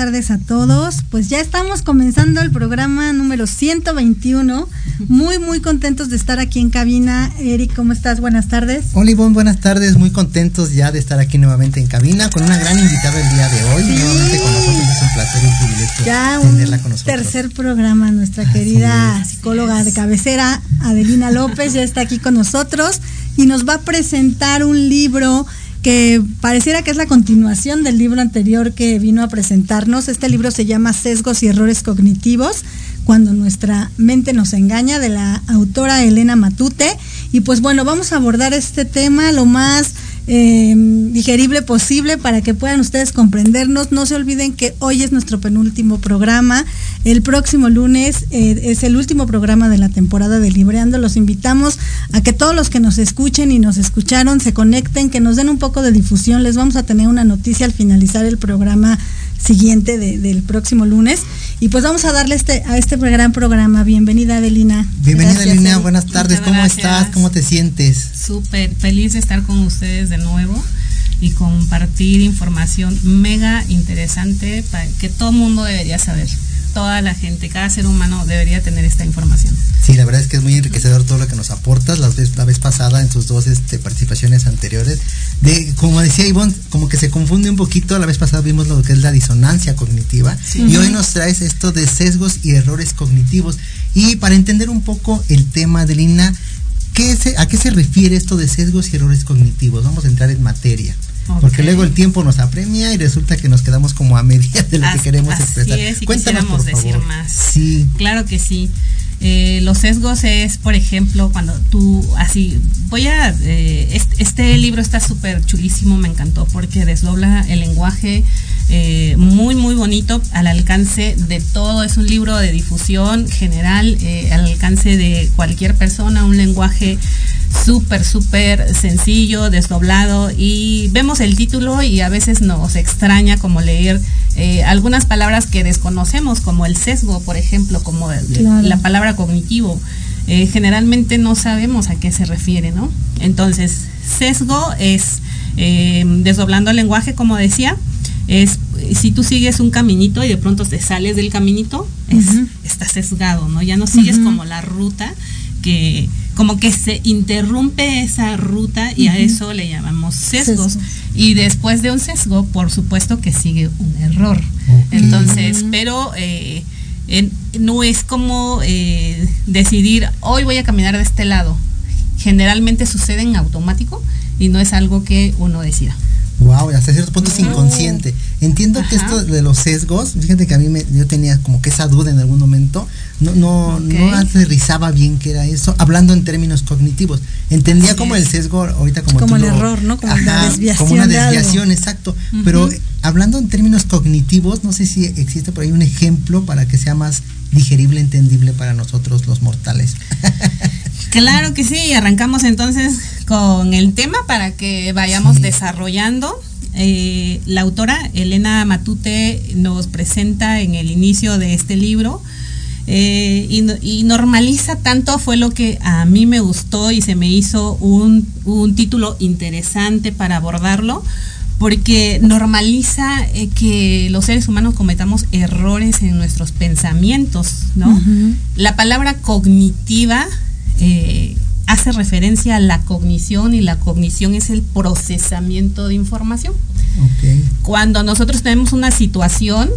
tardes, buenas tardes a todos. Pues ya estamos comenzando el programa número 121. Muy, muy contentos de estar aquí en cabina. Eric, ¿cómo estás? Buenas tardes. Hola, Ivonne, buenas tardes. Muy contentos ya de estar aquí nuevamente en cabina con una gran invitada el día de hoy. Nuevamente con nosotros es un placer y un privilegio ya tenerla con nosotros. Tercer programa, nuestra querida psicóloga de cabecera, Adelina López, ya está aquí con nosotros y nos va a presentar un libro que pareciera que es la continuación del libro anterior que vino a presentarnos. Este libro se llama Sesgos y Errores Cognitivos, cuando nuestra mente nos engaña, de la autora Elena Matute. Y pues bueno, vamos a abordar este tema lo más eh, digerible posible para que puedan ustedes comprendernos. No se olviden que hoy es nuestro penúltimo programa. El próximo lunes eh, es el último programa de la temporada de Libreando. Los invitamos a que todos los que nos escuchen y nos escucharon se conecten, que nos den un poco de difusión. Les vamos a tener una noticia al finalizar el programa siguiente del próximo lunes. Y pues vamos a darle este, a este gran programa. Bienvenida, Adelina. Bienvenida, Adelina. Buenas tardes. ¿Cómo estás? ¿Cómo te sientes? Súper feliz de estar con ustedes de nuevo y compartir información mega interesante para que todo el mundo debería saber toda la gente, cada ser humano debería tener esta información. Sí, la verdad es que es muy enriquecedor todo lo que nos aportas la vez, la vez pasada en tus dos este, participaciones anteriores. De, como decía Ivonne, como que se confunde un poquito, la vez pasada vimos lo que es la disonancia cognitiva y hoy nos traes esto de sesgos y errores cognitivos. Y para entender un poco el tema de Lina, ¿qué ¿a qué se refiere esto de sesgos y errores cognitivos? Vamos a entrar en materia. Porque luego el tiempo nos apremia y resulta que nos quedamos como a media de lo que queremos expresar. Es, Cuéntanos, decir más. Sí. Claro que sí. Eh, los sesgos es, por ejemplo, cuando tú así, voy a, eh, este, libro está súper chulísimo, me encantó porque desdobla el lenguaje eh, muy, muy bonito al alcance de todo, es un libro de difusión general, al alcance de cualquier persona, un lenguaje súper, súper sencillo, desdoblado y vemos el título y a veces nos extraña como leer algunas palabras que desconocemos, como el sesgo, por ejemplo, como la palabra cognitivo. Eh, generalmente no sabemos a qué se refiere, ¿no? Entonces, sesgo es, eh, desdoblando el lenguaje, como decía, es si tú sigues un caminito y de pronto te sales del caminito, es, estás sesgado, ¿no? Ya no sigues como la ruta que como que se interrumpe esa ruta y a eso le llamamos sesgos. Y después de un sesgo, por supuesto que sigue un error. Entonces, pero eh, no es como eh, decidir, hoy voy a caminar de este lado. Generalmente sucede en automático y no es algo que uno decida. Wow, hasta cierto punto es inconsciente. Entiendo que esto de los sesgos, fíjate que a mí me, yo tenía como que esa duda en algún momento, no, no, no aterrizaba bien que era eso, hablando en términos cognitivos. Entendía como el sesgo, ahorita como Como el error, ¿no? Como una desviación. Como una desviación, exacto. Pero hablando en términos cognitivos, no sé si existe por ahí un ejemplo para que sea más digerible, entendible para nosotros los mortales. Claro que sí, arrancamos entonces con el tema para que vayamos desarrollando. Eh, la autora Elena Matute nos presenta en el inicio de este libro eh, y, normaliza tanto fue lo que a mí me gustó y se me hizo un, un título interesante para abordarlo porque normaliza eh, que los seres humanos cometamos errores en nuestros pensamientos, ¿no? La palabra cognitiva eh, hace referencia a la cognición y la cognición es el procesamiento de información. Cuando nosotros tenemos una situación,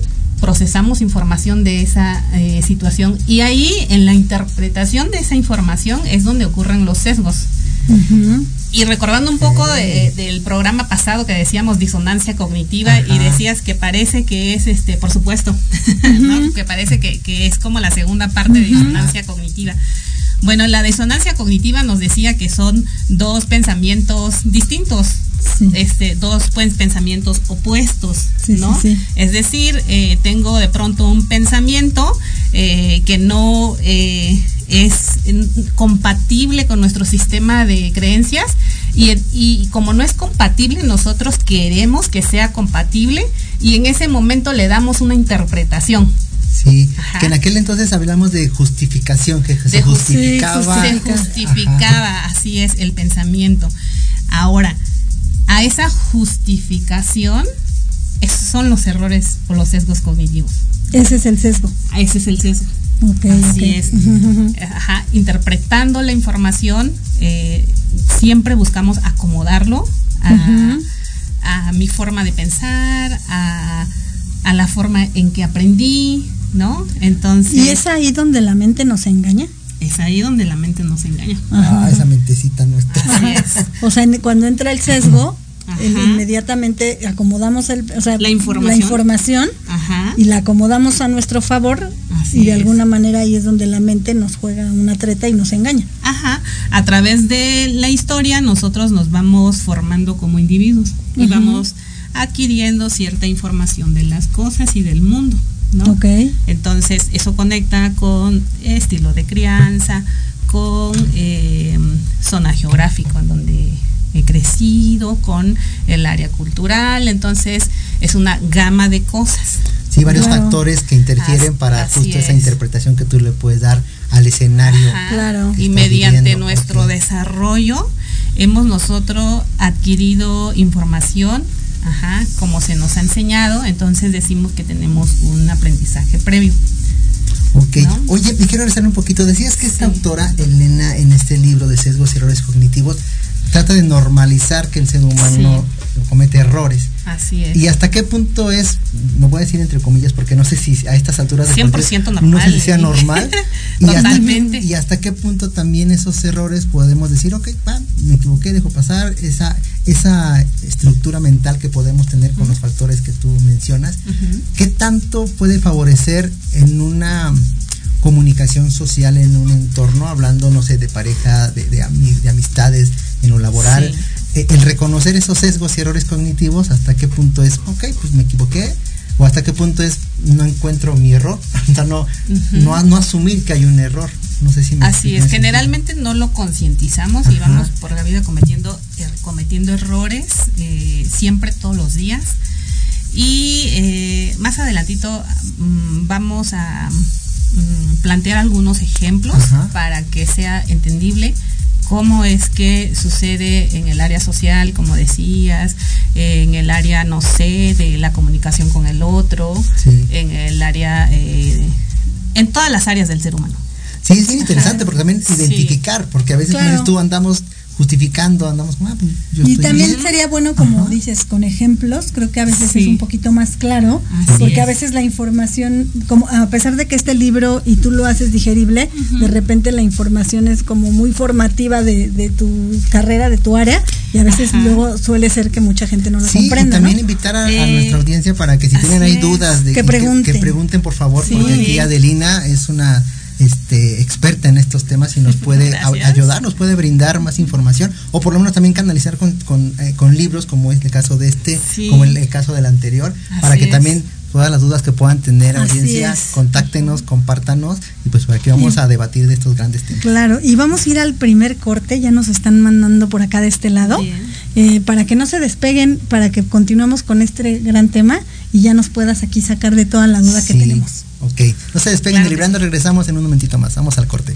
procesamos información de esa eh, situación. Y ahí en la interpretación de esa información es donde ocurren los sesgos. Y recordando un poco del programa pasado que decíamos disonancia cognitiva y decías que parece que es, este, por supuesto, que parece que, que, es como la segunda parte de disonancia cognitiva. Bueno, la disonancia cognitiva nos decía que son dos pensamientos distintos, este, dos pues, pensamientos opuestos, ¿no? es decir, eh, tengo de pronto un pensamiento eh, que no eh, es compatible con nuestro sistema de creencias y, y, como no es compatible, nosotros queremos que sea compatible y en ese momento le damos una interpretación. Sí, que en aquel entonces hablamos de justificación, que se justificaba. Se justificaba, así es, el pensamiento. Ahora, a esa justificación esos son los errores o los sesgos cognitivos. Ese es el sesgo. Ese es el sesgo. Ok, Así es. Ajá, interpretando la información, eh, siempre buscamos acomodarlo a mi forma de pensar, a, a la forma en que aprendí, ¿no? Entonces, Y es ahí donde la mente nos engaña. Es ahí donde la mente nos engaña. Ah, esa mentecita nuestra. Así es. O sea, cuando entra el sesgo, el- inmediatamente acomodamos el, o sea, La información. información Ajá. y la acomodamos a nuestro favor Así y de es. alguna manera ahí es donde la mente nos juega una treta y nos engaña. Ajá, a través de la historia nosotros nos vamos formando como individuos y vamos adquiriendo cierta información de las cosas y del mundo, ¿no? Ok. Entonces eso conecta con estilo de crianza, con eh, zona geográfica en donde he crecido, con el área cultural, entonces es una gama de cosas. Sí, varios Claro. factores que interfieren para justo esa es. interpretación que tú le puedes dar al escenario. Ajá. Claro. Y mediante viviendo, nuestro desarrollo hemos nosotros adquirido información, ajá, como se nos ha enseñado, entonces decimos que tenemos un aprendizaje previo. Ok. ¿no? Oye, me quiero regresar un poquito. Decías que esta Sí. autora, Elena, en este libro de sesgos y errores cognitivos, trata de normalizar que el ser humano comete errores. Así es. ¿Y hasta qué punto es, no voy a decir entre comillas, porque no sé si a estas alturas del 100% partido normal, no sé si sea ¿eh? normal? y, hasta, Totalmente. y hasta qué punto también esos errores podemos decir, ok, va, me equivoqué, dejo pasar esa, esa estructura mental que podemos tener con los factores que tú mencionas. ¿Qué tanto puede favorecer en una comunicación social, en un entorno, hablando, no sé, de pareja, de, de, de amistades, en lo laboral? Sí. Eh, el reconocer esos sesgos y errores cognitivos, hasta qué punto es, ok, pues me equivoqué, o hasta qué punto es, no encuentro mi error, o sea, no, Ujú. no, no asumir que hay un error. No sé si me Así es, generalmente no lo concientizamos y vamos por la vida cometiendo, er- cometiendo errores eh, siempre, todos los días. Y eh, más adelantito mm, vamos a mm, plantear algunos ejemplos Ajá. para que sea entendible cómo es que sucede en el área social, como decías, en el área, no sé, de la comunicación con el otro, Sí. en el área, eh, en todas las áreas del ser humano. Sí, es bien interesante porque también Sí. identificar, porque a veces Claro. tú andamos justificando, andamos como, ah, pues, yo Y estoy también bien. sería bueno, como Ajá. dices, con ejemplos, creo que a veces Sí. es un poquito más claro, Así porque a es. veces la información, como a pesar de que este libro y tú lo haces digerible, de repente la información es como muy formativa de, de tu carrera, de tu área, y a veces Ajá. luego suele ser que mucha gente no lo Sí, comprenda, y también ¿no? invitar a, a nuestra audiencia para que si tienen ahí es. dudas de Que y pregunten. que pregunten por favor, Sí. porque aquí Adelina es una este, experta en estos temas y nos puede a- ayudar, nos puede brindar más información o por lo menos también canalizar con, con, eh, con libros como es el caso de este, Sí. como el, el caso del anterior, Así para que es. también todas las dudas que puedan tener Así audiencia, es. contáctenos, compártanos y pues por aquí vamos a debatir de estos grandes temas. Claro, y vamos a ir al primer corte, ya nos están mandando por acá de este lado, eh, para que no se despeguen, para que continuemos con este gran tema y ya nos puedas aquí sacar de toda la duda que tenemos. Ok, no se despeguen Claro de Librando, regresamos en un momentito más, vamos al corte.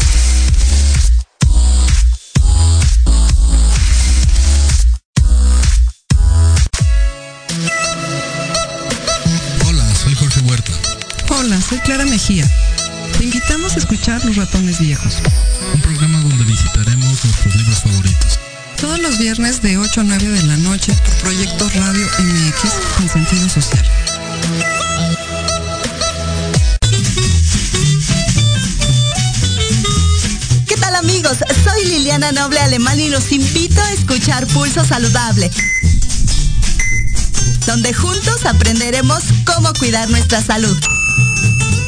Viejos. Un programa donde visitaremos nuestros libros favoritos. Todos los viernes de 8 a 9 de la noche por Proyecto Radio MX con sentido social. ¿Qué tal amigos? Soy Liliana Noble Alemán y los invito a escuchar Pulso Saludable donde juntos aprenderemos cómo cuidar nuestra salud.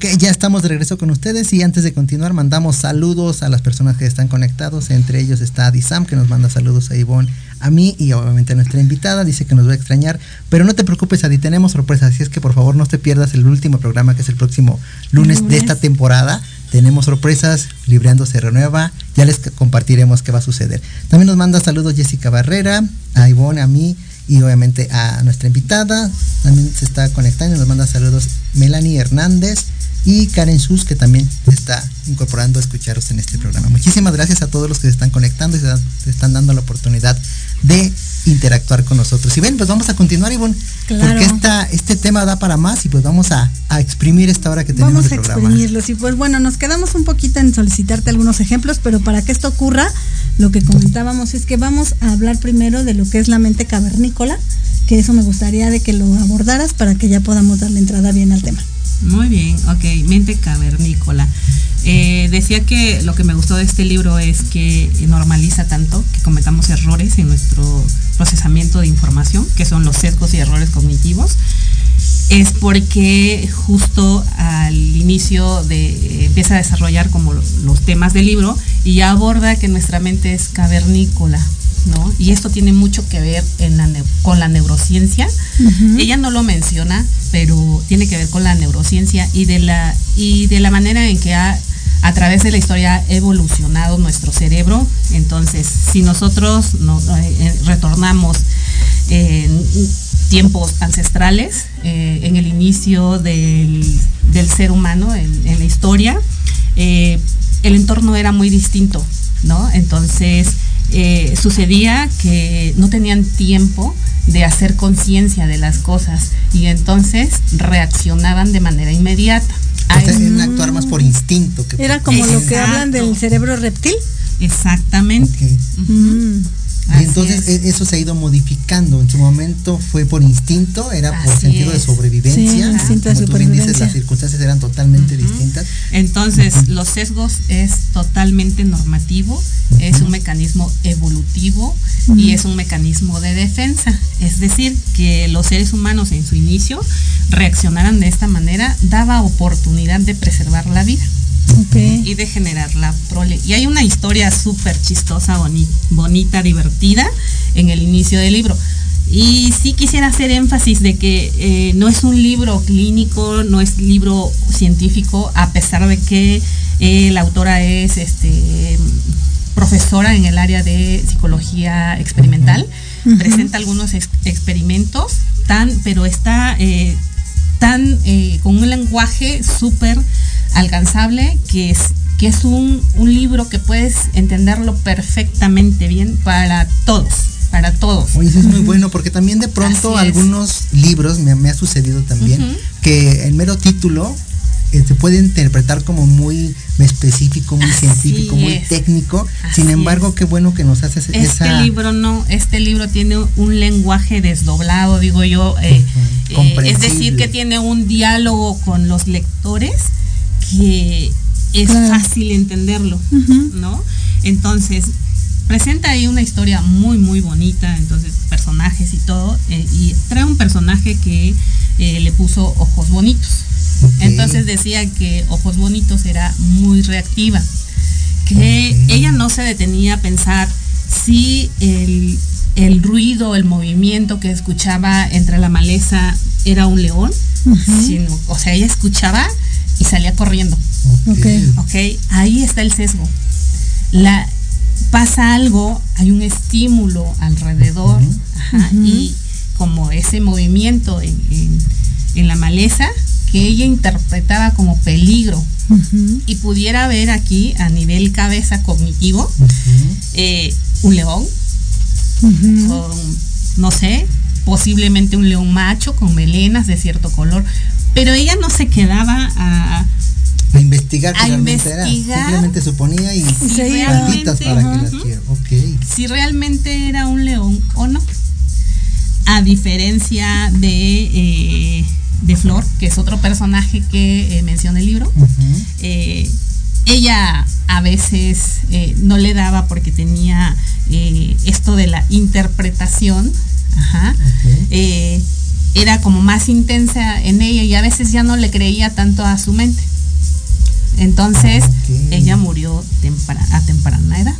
Ok, ya estamos de regreso con ustedes y antes de continuar mandamos saludos a las personas que están conectados. Entre ellos está Adisam que nos manda saludos a Ivonne, a mí y obviamente a nuestra invitada. Dice que nos va a extrañar, pero no te preocupes Adi, tenemos sorpresas. Así es que por favor no te pierdas el último programa que es el próximo lunes, lunes. de esta temporada. Tenemos sorpresas, Libreando se renueva, ya les compartiremos qué va a suceder. También nos manda saludos Jessica Barrera, a Ivonne, a mí y obviamente a nuestra invitada. También se está conectando y nos manda saludos Melanie Hernández y Karen Sus, que también está incorporando a escucharos en este programa. Muchísimas gracias a todos los que se están conectando y se, están dando la oportunidad de interactuar con nosotros. Y ven, pues vamos a continuar, Ivonne, claro. porque esta, este tema da para más y pues vamos a, a exprimir esta hora que tenemos vamos de a programa. exprimirlos y pues bueno, nos quedamos un poquito en solicitarte algunos ejemplos, pero para que esto ocurra, lo que comentábamos es que vamos a hablar primero de lo que es la mente cavernícola, que eso me gustaría de que lo abordaras para que ya podamos darle entrada bien al tema. Muy bien, ok, mente cavernícola. Eh, decía que lo que me gustó de este libro es que normaliza tanto que cometamos errores en nuestro procesamiento de información, que son los sesgos y errores cognitivos. Es porque justo al inicio de empieza a desarrollar como los temas del libro y ya aborda que nuestra mente es cavernícola, ¿no? Y esto tiene mucho que ver en la, con la neurociencia. Uh -huh. Ella no lo menciona, pero tiene que ver con la neurociencia y de la, y de la manera en que ha, a través de la historia ha evolucionado nuestro cerebro. Entonces, si nosotros no, eh, retornamos en tiempos ancestrales, eh, en el inicio del, del ser humano, en, en la historia, eh, el entorno era muy distinto, ¿no? Entonces, eh, sucedía que no tenían tiempo de hacer conciencia de las cosas y entonces reaccionaban de manera inmediata. O sea, en actuar más por instinto. Que Era por como lo que hablan del cerebro reptil. Exactamente. Okay. Uh -huh. Entonces es. eso se ha ido modificando. En su momento fue por instinto, era por sentido es. de sobrevivencia. Sí, instinto de Como tú bien dices, las circunstancias eran totalmente Uh -huh. distintas. Entonces, los sesgos es totalmente normativo, es un mecanismo evolutivo y es un mecanismo de defensa. Es decir, que los seres humanos en su inicio reaccionaran de esta manera daba oportunidad de preservar la vida Okay. y de generar la prole. Y hay una historia súper chistosa, boni bonita, divertida en el inicio del libro. Y sí quisiera hacer énfasis de que eh, no es un libro clínico, no es libro científico, a pesar de que eh, la autora es este, profesora en el área de psicología experimental. Uh -huh. Presenta algunos ex experimentos, tan, pero está eh, tan eh, con un lenguaje súper alcanzable que es que es un, un, libro que puedes entenderlo perfectamente bien para todos, para todos. Oye, eso es muy bueno porque también de pronto algunos libros, me, me, ha sucedido también, uh -huh. que el mero título se puede interpretar como muy específico, muy Así científico, muy técnico. Así Sin embargo, es. qué bueno que nos haces este esa... libro no, este libro tiene un lenguaje desdoblado, digo yo, eh, uh -huh. eh, es decir, que tiene un diálogo con los lectores que es claro. fácil entenderlo, uh -huh. ¿no? Entonces, presenta ahí una historia muy, muy bonita, entonces, personajes y todo, eh, y trae un personaje que eh, le puso ojos bonitos. Okay. Entonces decía que ojos bonitos era muy reactiva, que okay. ella no se detenía a pensar si el, el, ruido, el movimiento que escuchaba entre la maleza era un león, uh -huh. sino, o sea, ella escuchaba y salía corriendo. Ok. Ok, ahí está el sesgo. La, pasa algo, hay un estímulo alrededor, ajá, y como ese movimiento en, en- en la maleza que ella interpretaba como peligro. Y pudiera ver aquí a nivel cabeza cognitivo eh, un león. Con, no sé, posiblemente un león macho con melenas de cierto color, pero ella no se quedaba a, A investigar A realmente era. investigar. Simplemente suponía y si plantitas para que las si realmente era un león o no. A diferencia de, eh, de Flor, que es otro personaje que eh, menciona el libro, eh, ella a veces no le daba porque tenía eh, esto de la interpretación, ajá, era como más intensa en ella y a veces ya no le creía tanto a su mente. Entonces, ella murió tempra- a temprana edad,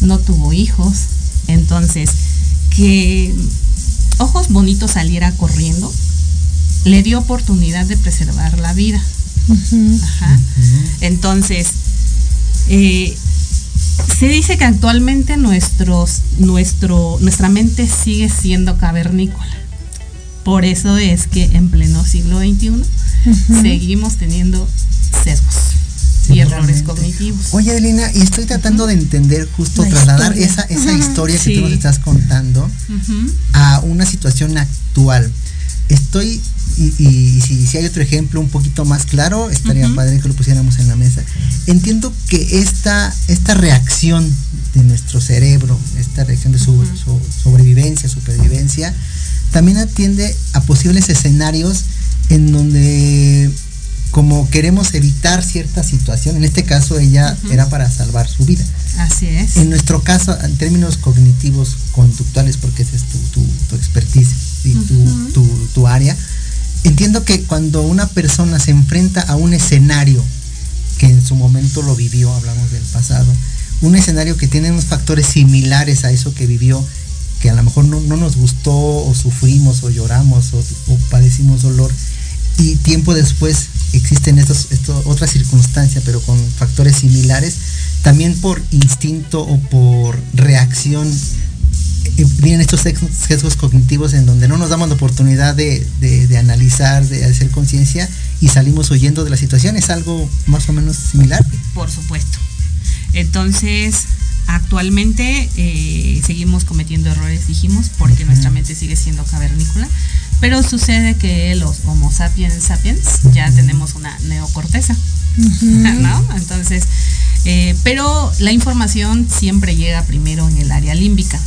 no tuvo hijos, entonces que Ojos Bonitos saliera corriendo le dio oportunidad de preservar la vida. Ajá. Entonces, eh, se dice que actualmente nuestros, nuestro, nuestra mente sigue siendo cavernícola. Por eso es que en pleno siglo XXI seguimos teniendo sesgos y errores cognitivos. Oye, Adelina, y estoy tratando de entender, justo La trasladar historia. esa, esa historia que Sí. tú nos estás contando a una situación actual. Estoy, y, y si, si hay otro ejemplo un poquito más claro, estaría padre que lo pusiéramos en la mesa. Entiendo que esta, esta reacción de nuestro cerebro, esta reacción de su- sobrevivencia, supervivencia, también atiende a posibles escenarios en donde como queremos evitar cierta situación, en este caso ella era para salvar su vida. Así es. En nuestro caso, en términos cognitivos, conductuales, porque esa es tu, tu, tu expertise y tu, tu, tu área, entiendo que cuando una persona se enfrenta a un escenario que en su momento lo vivió, hablamos del pasado, un escenario que tiene unos factores similares a eso que vivió, que a lo mejor no, no nos gustó o sufrimos o lloramos o, o padecimos dolor, y tiempo después existen estos, esto- otras circunstancias, pero con factores similares, también por instinto o por reacción eh, vienen estos sesgos cognitivos en donde no nos damos la oportunidad de, de- de analizar, de hacer conciencia y salimos huyendo de la situación. ¿Es algo más o menos similar? Por supuesto. Entonces, actualmente eh, seguimos cometiendo errores, dijimos, porque nuestra mente sigue siendo cavernícola, pero sucede que los Homo sapiens sapiens ya tenemos una neocorteza, ¿no? Entonces, eh, pero la información siempre llega primero en el área límbica.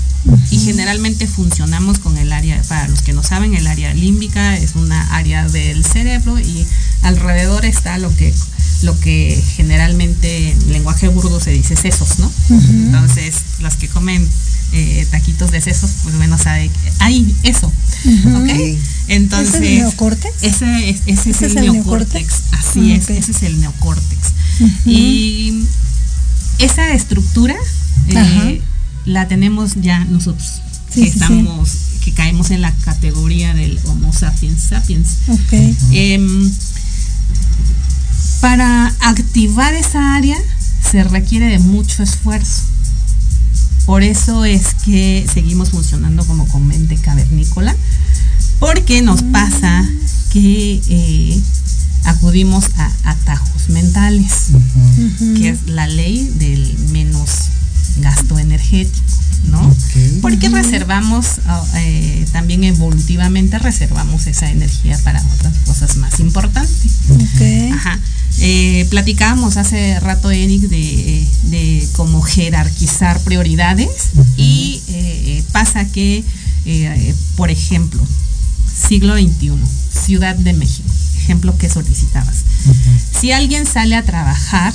Y generalmente funcionamos con el área, para los que no saben, el área límbica es una área del cerebro y alrededor está lo que, lo que generalmente en lenguaje burdo se dice sesos, ¿no? Entonces, las que comen eh, taquitos de sesos, pues bueno, sabe que hay eso, ¿ok? Ok. Entonces, ¿Ese es el neocórtex? ese es, ese es ¿Ese el, es el neocórtex, neocórtex? así es, ese es el neocórtex. Y esa estructura eh, la tenemos ya nosotros, Sí, que sí, sí. estamos, que caemos en la categoría del Homo sapiens sapiens. Ok. Em, para activar esa área se requiere de mucho esfuerzo. Por eso es que seguimos funcionando como con mente cavernícola, porque nos pasa que eh, acudimos a atajos mentales, que es la ley del menos gasto energético, ¿no? Porque reservamos, ah, eh, también evolutivamente reservamos esa energía para otras cosas más importantes. Ok. Ajá. Eh, platicábamos hace rato, Eric, de, de cómo jerarquizar prioridades y eh, pasa que, por ejemplo, siglo XXI, Ciudad de México, ejemplo que solicitabas. Si alguien sale a trabajar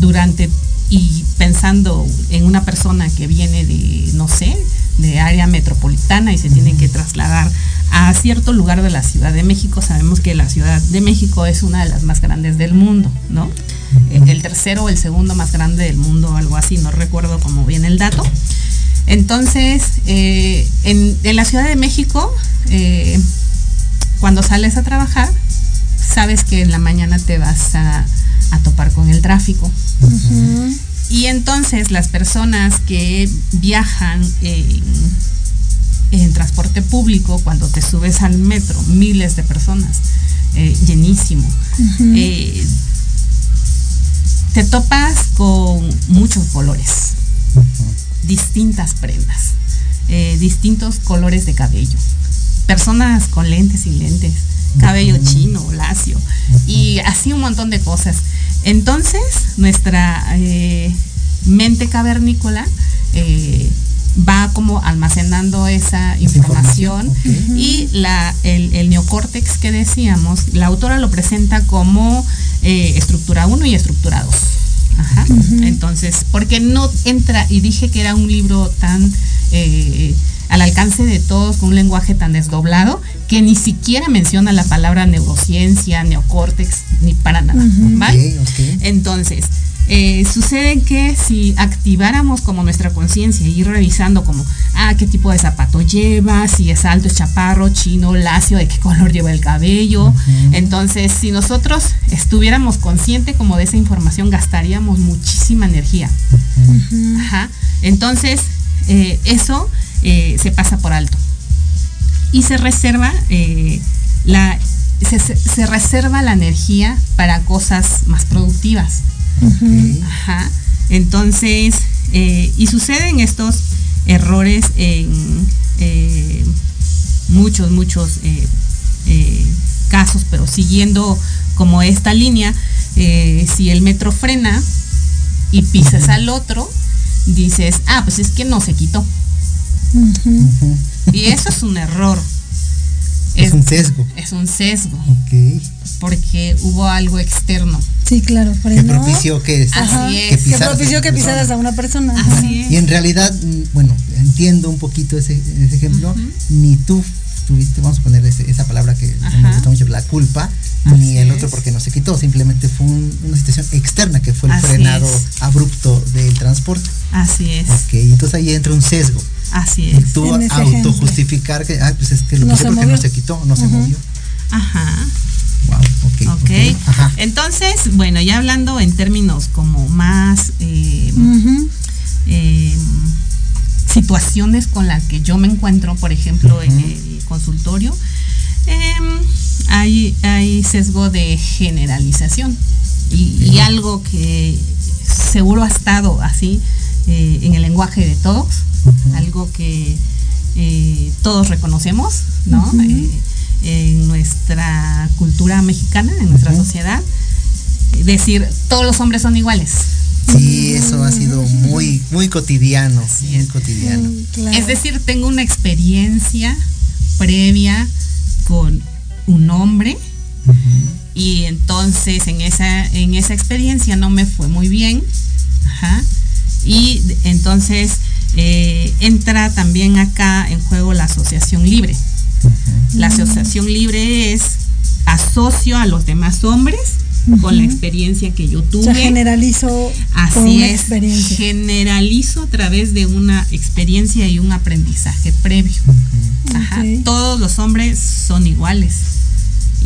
durante y pensando en una persona que viene de, no sé, de área metropolitana y se tiene que trasladar a cierto lugar de la Ciudad de México, sabemos que la Ciudad de México es una de las más grandes del mundo, ¿no? Eh, El tercero o el segundo más grande del mundo, algo así, no recuerdo cómo viene el dato. Entonces, eh, en, la Ciudad de México, eh, cuando sales a trabajar, sabes que en la mañana te vas a, a topar con el tráfico. Y entonces las personas que viajan en, en transporte público, cuando te subes al metro, miles de personas, eh, llenísimo, eh, te topas con muchos colores, distintas prendas, eh, distintos colores de cabello, personas con lentes y lentes, cabello chino, lacio, y así un montón de cosas. Entonces, nuestra eh, mente cavernícola eh, va como almacenando esa información, y la, el, el neocórtex que decíamos, la autora lo presenta como eh, estructura 1 y estructura 2. Ajá. Entonces, porque no entra, y dije que era un libro tan eh, al alcance de todos, con un lenguaje tan desdoblado, que ni siquiera menciona la palabra neurociencia, neocórtex, ni para nada. ¿vale? Entonces, eh, sucede que si activáramos como nuestra conciencia y ir revisando como, ah, qué tipo de zapato lleva, si es alto, es chaparro, chino, lacio, de qué color lleva el cabello. Entonces, si nosotros estuviéramos conscientes como de esa información, gastaríamos muchísima energía. Ajá. Entonces, eh, eso eh, se pasa por alto. Y se reserva eh, la se, se- se reserva la energía para cosas más productivas. Ajá. Entonces, eh, y suceden estos errores en muchos, muchos casos, pero siguiendo como esta línea, si el metro frena y pisas al otro, dices, ah, pues es que no se quitó. Y eso es un error. Es un sesgo. Es un sesgo, Ok. porque hubo algo externo. Sí, claro, Que propició que, Así es. que pisaras propició a que pisaras a una persona. ajá. Así es. Y en realidad, mm, bueno, entiendo un poquito ese, ese ejemplo, ni tú tuviste, vamos a poner ese- esa palabra que Ajá. me gusta mucho, la culpa, Así ni el otro porque no se quitó, simplemente fue un- una situación externa que fue el Así frenado es. abrupto del transporte. Así es, Ok, y entonces ahí entra un sesgo. así Y es. tú ese ejemplo. autojustificar que, ah, pues es que lo No puse se porque no se quitó, no se movió. Ajá. Wow, ok. Ok. Ajá. Entonces, bueno, ya hablando en términos como más eh, eh, situaciones con las que yo me encuentro, por ejemplo, en el consultorio, em, hay, hay sesgo de generalización. Y, y algo que seguro ha estado así eh, en el lenguaje de todos, algo que eh, todos reconocemos, ¿no? Eh, en nuestra cultura mexicana, en nuestra sociedad, decir todos los hombres son iguales. Sí, eso ha sido muy, muy cotidiano. muy cotidiano. Mm, claro. Es decir, tengo una experiencia previa con un hombre y entonces en esa, en esa experiencia no me fue muy bien. Ajá. Y entonces eh, entra también acá en juego la asociación libre. La asociación libre es asocio a los demás hombres con la experiencia que yo O tuve. sea, generalizo Así una es, experiencia. generalizo a través de una experiencia y un aprendizaje previo. Ajá. Todos los hombres son iguales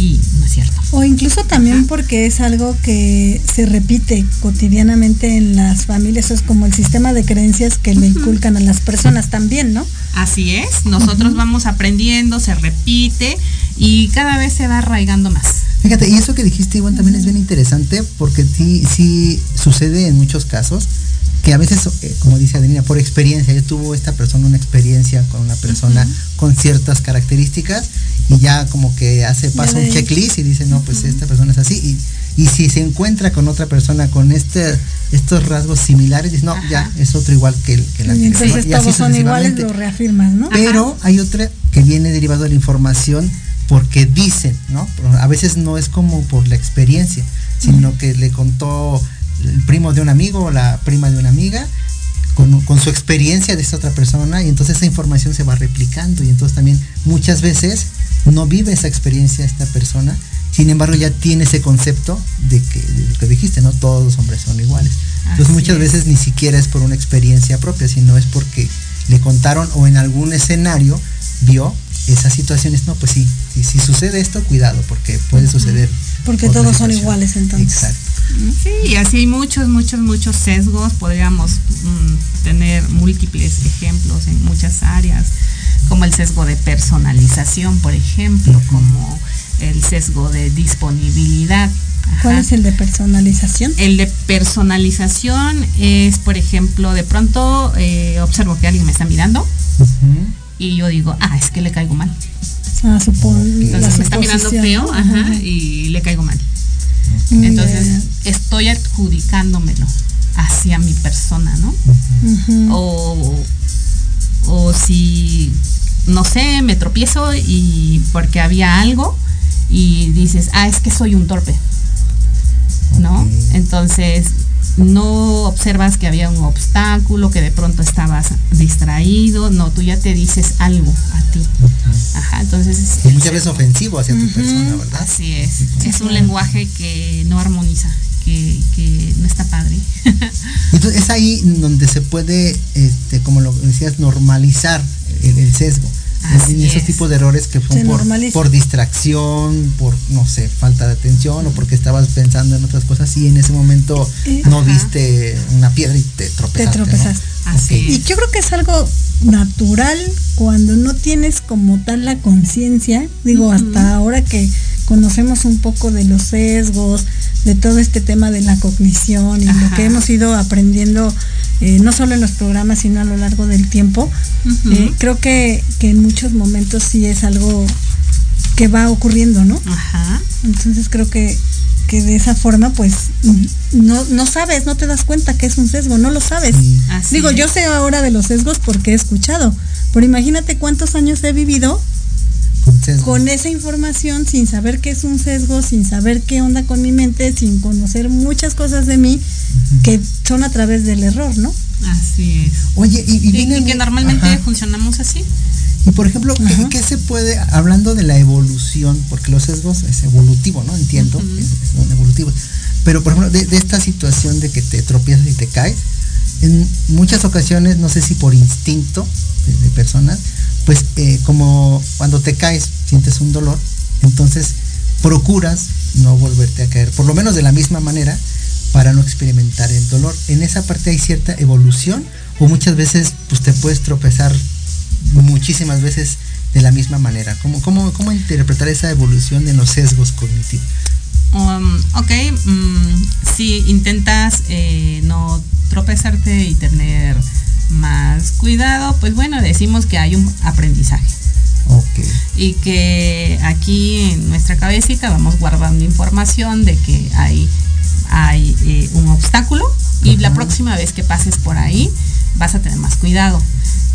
y no es cierto. O incluso también porque es algo que se repite cotidianamente en las familias, es como el sistema de creencias que le inculcan a las personas también, ¿no? Así es, nosotros vamos aprendiendo, se repite y cada vez se va arraigando más. Fíjate, y eso que dijiste, Iván, también es bien interesante porque sí, sí sucede en muchos casos que a veces, eh, como dice Adelina, por experiencia, ya tuvo esta persona una experiencia con una persona con ciertas características y ya como que hace, pasa de un checklist y dice, no, pues esta persona es así. Y, y si se encuentra con otra persona con este, estos rasgos similares, dice, no, ya es otro igual que el, que Y anterior. entonces así todos son iguales, lo reafirmas, ¿no? Pero hay otra que viene derivado de la información porque dicen, ¿no? A veces no es como por la experiencia, sino que le contó primo de un amigo o la prima de una amiga con, con su experiencia de esta otra persona y entonces esa información se va replicando y entonces también muchas veces no vive esa experiencia esta persona, sin embargo ya tiene ese concepto de que de lo que dijiste, ¿no? Todos los hombres son iguales. Entonces Así muchas es. veces ni siquiera es por una experiencia propia, sino es porque le contaron o en algún escenario vio esas situaciones, no, pues sí, si, si sucede esto, cuidado, porque puede suceder. Porque todos son iguales entonces. Exacto. Sí, y así hay muchos, muchos, muchos sesgos. Podríamos mm, tener múltiples ejemplos en muchas áreas, como el sesgo de personalización, por ejemplo, como el sesgo de disponibilidad. ¿Cuál es el de personalización? El de personalización es, por ejemplo, de pronto eh, observo que alguien me está mirando y yo digo, ah, es que le caigo mal. Ah, supon, la Entonces me está mirando feo ¿no? ajá, y le caigo mal. Entonces estoy adjudicándomelo hacia mi persona, ¿no? O, o si, no sé, me tropiezo y porque había algo y dices, ah, es que soy un torpe, ¿no? Entonces no observas que había un obstáculo, que de pronto estabas distraído, no, tú ya te dices algo a ti. Ajá, entonces Y muchas veces ofensivo hacia tu persona, ¿verdad? Así es. Es un lenguaje que no armoniza, que, que no está padre. Entonces es ahí donde se puede, este, como lo decías, normalizar el, el sesgo. Así esos es. tipos de errores que son por, distracción, por, no sé, falta de atención o porque estabas pensando en otras cosas y en ese momento Eh, no ajá. viste una piedra y te tropezaste. Así es. Y yo creo que es algo natural cuando no tienes como tal la conciencia, digo, hasta ahora que conocemos un poco de los sesgos, de todo este tema de la cognición y lo que hemos ido aprendiendo, eh, no solo en los programas, sino a lo largo del tiempo, eh, creo que, que en muchos momentos sí es algo que va ocurriendo, ¿no? Ajá. Entonces creo que, que de esa forma, pues, no, no sabes, no te das cuenta que es un sesgo, no lo sabes. Sí. Digo, es. yo sé ahora de los sesgos porque he escuchado, pero imagínate cuántos años he vivido con esa información sin saber qué es un sesgo, sin saber qué onda con mi mente, sin conocer muchas cosas de mí que son a través del error, ¿no? Así es. Oye, y, y Y, viene y que normalmente ajá. funcionamos así. Y por ejemplo, ¿qué, qué se puede, hablando de la evolución, porque los sesgos es evolutivo, ¿no? Entiendo, Ujú. es, es un evolutivo. Pero por ejemplo, de, de esta situación de que te tropiezas y te caes, en muchas ocasiones, no sé si por instinto de, de personas, pues eh, como cuando te caes sientes un dolor, entonces procuras no volverte a caer, por lo menos de la misma manera, para no experimentar el dolor. En esa parte hay cierta evolución o muchas veces pues te puedes tropezar muchísimas veces de la misma manera. ¿Cómo, cómo, cómo interpretar esa evolución en los sesgos cognitivos? Um, ok, mm, si intentas eh, no tropezarte y tener más cuidado, pues bueno, decimos que hay un aprendizaje Ok. y que aquí en nuestra cabecita vamos guardando información de que hay, hay eh, un obstáculo y la próxima vez que pases por ahí vas a tener más cuidado.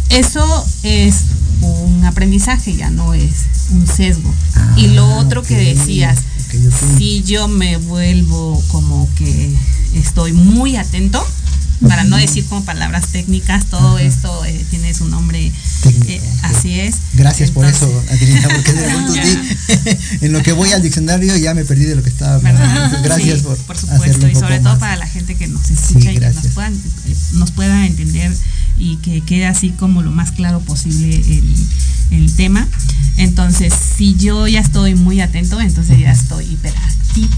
Eso es un aprendizaje, ya no es un sesgo. y lo Ah, otro que decías, si yo me vuelvo como que estoy muy atento, para no decir como palabras técnicas, todo Ajá. esto eh, tiene su nombre, Técnico, eh, así es. Gracias por eso, Adelina, porque de sí, en lo que voy al diccionario ya me perdí de lo que estaba hablando. ¿verdad? Entonces, gracias Sí, por, por supuesto, y sobre todo más. para la gente que nos escucha y que nos, puedan, eh, nos pueda entender y que quede así como lo más claro posible el, el tema. Entonces, si yo ya estoy muy atento, entonces ya estoy hiperactivo,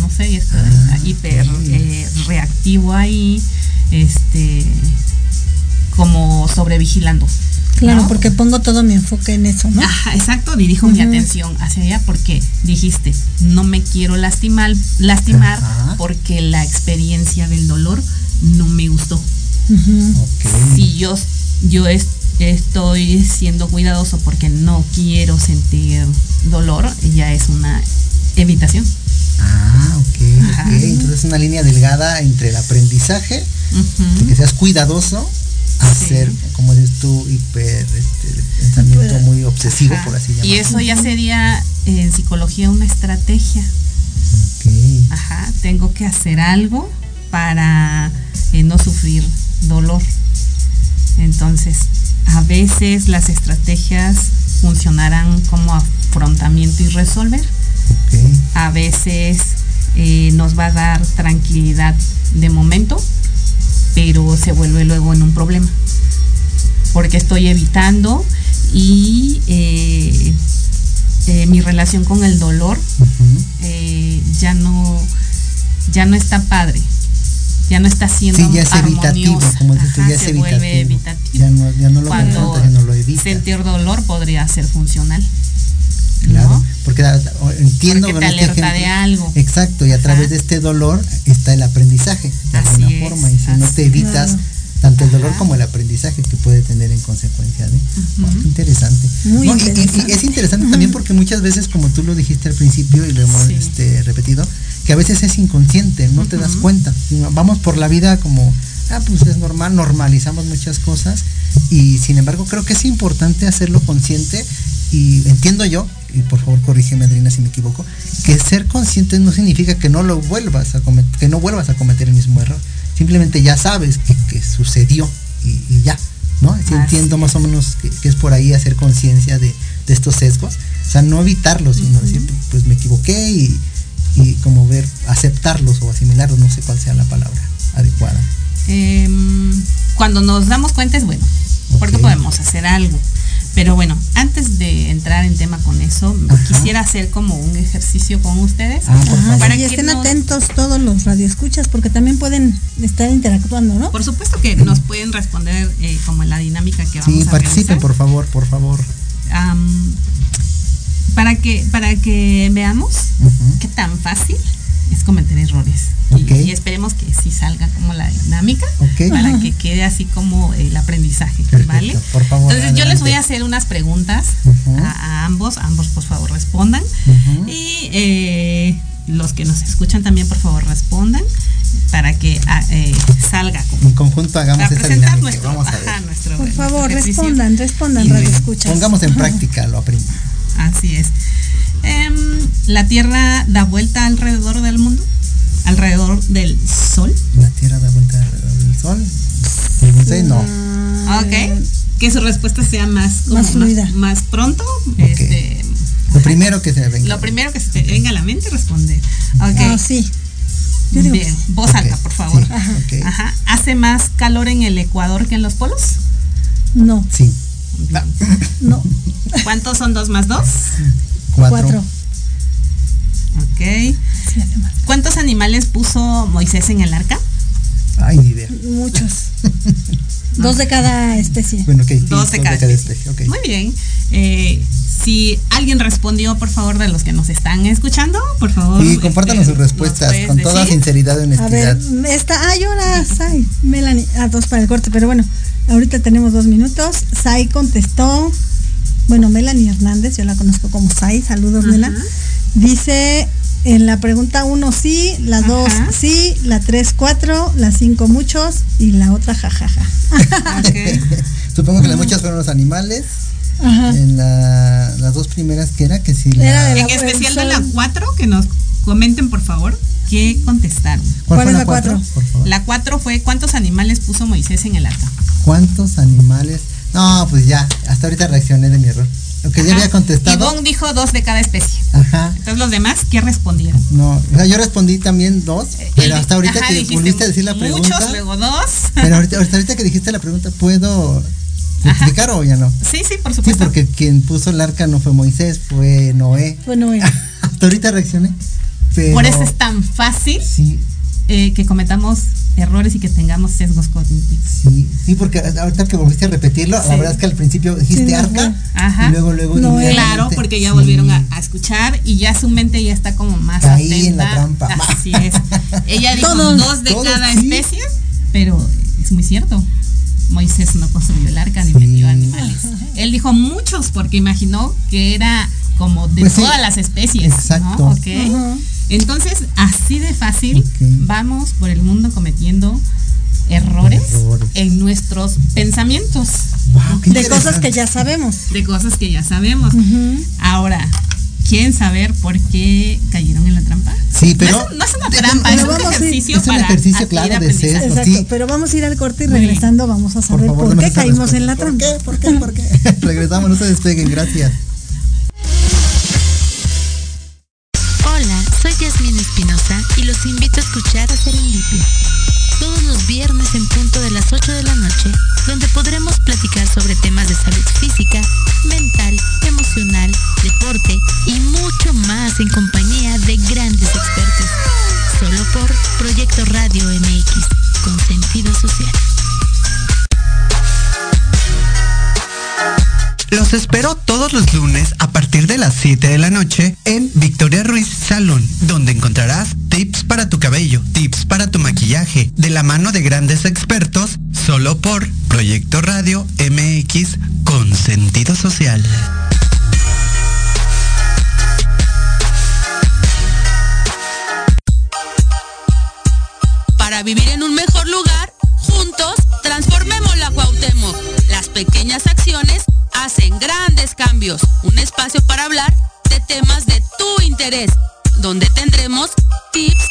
no sé, ya estoy Ah, hiper eh, reactivo ahí, este, como sobrevigilando. Claro, ¿no? porque pongo todo mi enfoque en eso, ¿no? Ajá, exacto, dirijo mi atención hacia allá porque dijiste, no me quiero lastimar, lastimar Ajá. porque la experiencia del dolor no me gustó. Si yo, yo es- estoy siendo cuidadoso porque no quiero sentir dolor, ya es una evitación. Ah, ok, Ajá. ok. Entonces es una línea delgada entre el aprendizaje, Que seas cuidadoso, a Sí. ser, como dices tú, hiper, este, pensamiento muy obsesivo, Ajá. por así llamarlo. Y eso ya sería en psicología una estrategia. Ok. Ajá, tengo que hacer algo para eh, no sufrir dolor. Entonces, a veces las estrategias funcionarán como afrontamiento y resolver. Ok. A veces eh, nos va a dar tranquilidad de momento, pero se vuelve luego en un problema. Porque estoy evitando y eh, eh, mi relación con el dolor eh, ya no ya no está padre ya no está siendo Sí, ya es evitativo, como dices es se vuelve evitativo. Ya no, ya no lo Cuando confrontas, no lo evitas. sentir dolor podría ser funcional Claro, ¿no? porque entiendo Porque con te este alerta de ejemplo- algo. Exacto, y a través Ajá. de este dolor está el aprendizaje de Así alguna es, forma. Y si no te evitas Claro. tanto el dolor Ajá. como el aprendizaje que puede tener en consecuencia de. Qué interesante. Muy No, y- y- y interesante. es interesante también porque muchas veces, como tú lo dijiste al principio y lo hemos Sí. este, repetido, que a veces es inconsciente, no te das cuenta. Vamos por la vida como, ah, pues es normal, normalizamos muchas cosas y sin embargo creo que es importante hacerlo consciente y entiendo yo, y por favor corrígeme Adriana si me equivoco, que ser consciente no significa que no lo vuelvas a cometer, que no vuelvas a cometer el mismo error. Simplemente ya sabes que, que sucedió y, y ya, ¿no? Sí Así entiendo más o menos que, que es por ahí hacer conciencia de, de estos sesgos. O sea, no evitarlos, sino decir, pues me equivoqué y, y como ver, aceptarlos o asimilarlos, no sé cuál sea la palabra adecuada. Em, cuando nos damos cuenta es bueno, porque podemos hacer algo. Pero bueno, antes de entrar en tema con eso, Ajá. quisiera hacer como un ejercicio con ustedes. Ah, Ajá. Para y que estén nos- atentos todos los radioescuchas porque también pueden estar interactuando, ¿no? Por supuesto que nos pueden responder eh, como en la dinámica que vamos Sí, a participen, realizar. por favor, por favor. Para que para que veamos qué tan fácil es cometer errores. Y- esperemos que sí salga como la dinámica Ok. para que quede así como el aprendizaje, Perfecto, ¿vale? por favor, Entonces yo les voy a hacer unas preguntas a, a ambos, ambos por favor respondan. Y eh, los que nos escuchan también por favor respondan para que ah, eh, salga como En conjunto hagamos para esta presentar dinámica. nuestro, Vamos a ver. ajá, nuestro Por favor, respondan, respondan, Y- radioescuchas. Pongamos en práctica lo aprendido. Así es. La Tierra da vuelta alrededor del mundo, alrededor del Sol. La Tierra da vuelta alrededor del Sol. Sé, no. Ah, Ok. Que su respuesta sea más, como Más fluida. más, pronto. Este, Lo primero que se venga. lo primero que se te venga a la mente responder. Ok. Ah, sí. Yo digo Bien, sí. voz alta, por favor. sí, ok. Ajá. ¿Hace más calor en el Ecuador que en los polos? No, Sí. no. ¿Cuántos son dos más dos? Cuatro. Cuatro. Ok. Sí. ¿Cuántos animales puso Moisés en el arca? Ay, ni idea. Muchos. Dos de cada especie. Bueno, ok. sí, Dos de cada especie. Muy bien. Eh, si alguien respondió, por favor, de los que nos están escuchando, por favor. Y compártanos este, sus respuestas con toda decir. sinceridad y A ver, honestidad. esta, ay, hola, Sai, Melanie, a dos para el corte, pero bueno, ahorita tenemos dos minutos. Sai contestó, bueno, Melanie Hernández, yo la conozco como Sai, saludos. Mela. Dice en la pregunta uno sí, la dos Ajá. sí, la tres cuatro, la cinco muchos y la otra jajaja. Supongo que las muchas fueron los animales. Ajá. En la, las dos primeras que era que si la. Era de la- En especial de la sol. 4, que nos comenten, por favor, qué contestaron. ¿Cuál, ¿Cuál fue es la la cuatro? cuatro? Por favor. La 4 fue ¿cuántos animales puso Moisés en el arca? ¿Cuántos animales? No, pues ya, hasta ahorita reaccioné de mi error. Aunque ya Ajá. había contestado. Ivonne dijo dos de cada especie. Ajá. Entonces los demás, ¿qué respondieron? No, o sea, yo respondí también dos, pero El- hasta ahorita ajá, que volviste a decir la Muchos, pregunta. luego dos. Pero ahorita, hasta ahorita que dijiste la pregunta, ¿puedo explicar o ya no? Sí, sí, por Sí, supuesto. porque quien puso el arca no fue Moisés, fue Noé. Bueno, eh, Hasta ahorita reaccioné. Pero, Por eso es tan fácil Sí, eh, que cometamos errores y que tengamos sesgos cognitivos. sí, sí, porque ahorita que volviste a repetirlo, Sí. la verdad es que al principio dijiste Sí, no arca Ajá. y luego, luego. Inmediatamente- Claro, porque ya Sí. volvieron a, a escuchar y ya su mente ya está como más Caí atenta. en la trampa. Así es. Ella dijo Todos, dos de todos, cada sí. especie, pero es muy cierto. Moisés no construyó el arca ni Sí. metió animales. Él dijo muchos porque imaginó que era como de Pues sí. todas las especies. Exacto. ¿no? Ok. Ajá. Entonces, así de fácil, vamos por el mundo cometiendo errores, Errores. en nuestros pensamientos Wow, qué de cosas que ya sabemos. de cosas que ya sabemos. Ahora, ¿quieren saber por qué cayeron en la trampa? Sí, pero. no, es, no es una trampa, pero es un a ir- ejercicio es un para ejercicio, claro, de sesgo. Exacto, sí. pero vamos a ir al corte y regresando vamos a Por saber favor, por qué caímos en la trampa. ¿Por qué? ¿Por qué? ¿Por qué? Regresamos, no se despeguen, gracias. Espinosa y los invito a escuchar a Serendipia. todos los viernes en punto de las 8 de la noche, donde podremos platicar sobre temas de salud física, mental, emocional, deporte y mucho más en compañía de grandes expertos. Solo por Proyecto Radio MX, con sentido social. Los espero todos los lunes a partir de las 7 de la noche en Victoria Ruiz Salón, donde encontrarás tips para tu cabello, tips para tu maquillaje, de la mano de grandes expertos, solo por Proyecto Radio MX con sentido social. Para vivir en un mejor lugar, juntos transformemos la Cuauhtémoc. Las pequeñas acciones hacen grandes cambios. Un espacio para hablar de temas de tu interés, donde tendremos tips,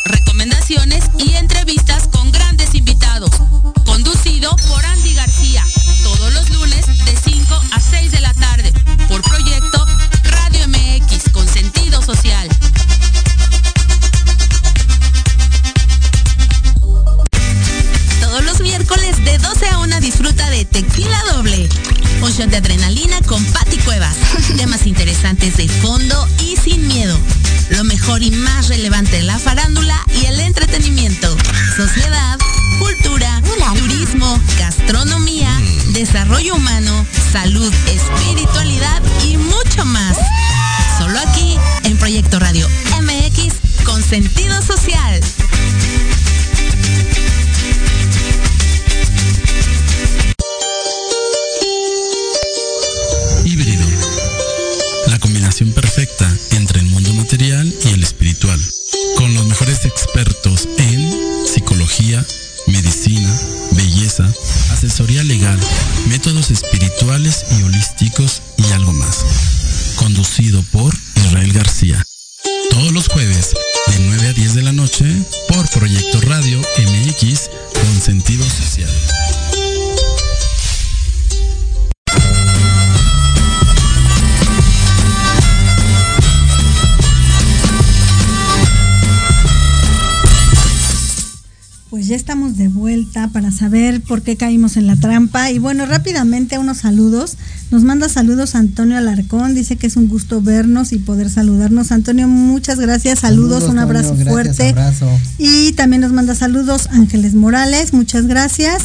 qué caímos en la trampa. Y bueno, rápidamente unos saludos. Nos manda saludos Antonio Alarcón, dice que es un gusto vernos y poder saludarnos. Antonio, muchas gracias, saludos, un abrazo gracias, fuerte. abrazo. Y también nos manda saludos Ángeles Morales, muchas gracias.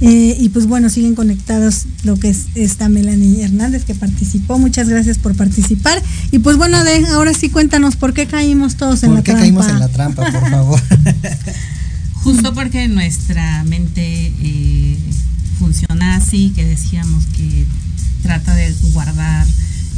Eh, y pues bueno, siguen conectados lo que es esta Melanie Hernández que participó. Muchas gracias por participar. Y pues bueno, de, ahora sí cuéntanos por qué caímos todos en ¿Por la qué trampa. caímos en la trampa, por favor? Justo porque nuestra mente eh, funciona así, que decíamos que trata de guardar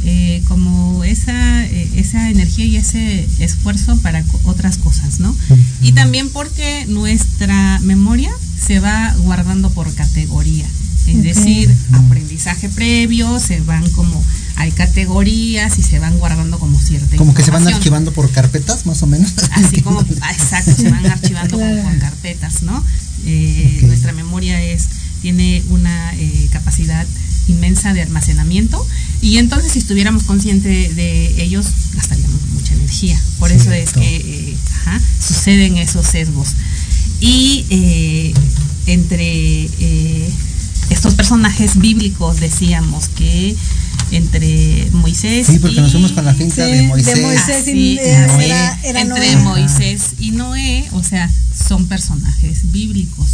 eh, como esa, eh, esa energía y ese esfuerzo para co- otras cosas, ¿no? Y también porque nuestra memoria se va guardando por categoría. Es decir, aprendizaje previo, se van como, hay categorías y se van guardando como cierta Como que se van archivando por carpetas, más o menos. Así como, exacto, se van archivando como por carpetas, ¿no? Eh. Nuestra memoria es, tiene una eh, capacidad inmensa de almacenamiento y entonces si estuviéramos conscientes de ellos gastaríamos mucha energía. Por eso es que eh, ajá, suceden esos sesgos. Y eh, entre eh, estos personajes bíblicos decíamos que entre Moisés Sí, porque nos y- fuimos con la finta Sí, de de Moisés. Moisés. Así, era- así, era- era entre Noé. Moisés y Noé, o sea, son personajes bíblicos,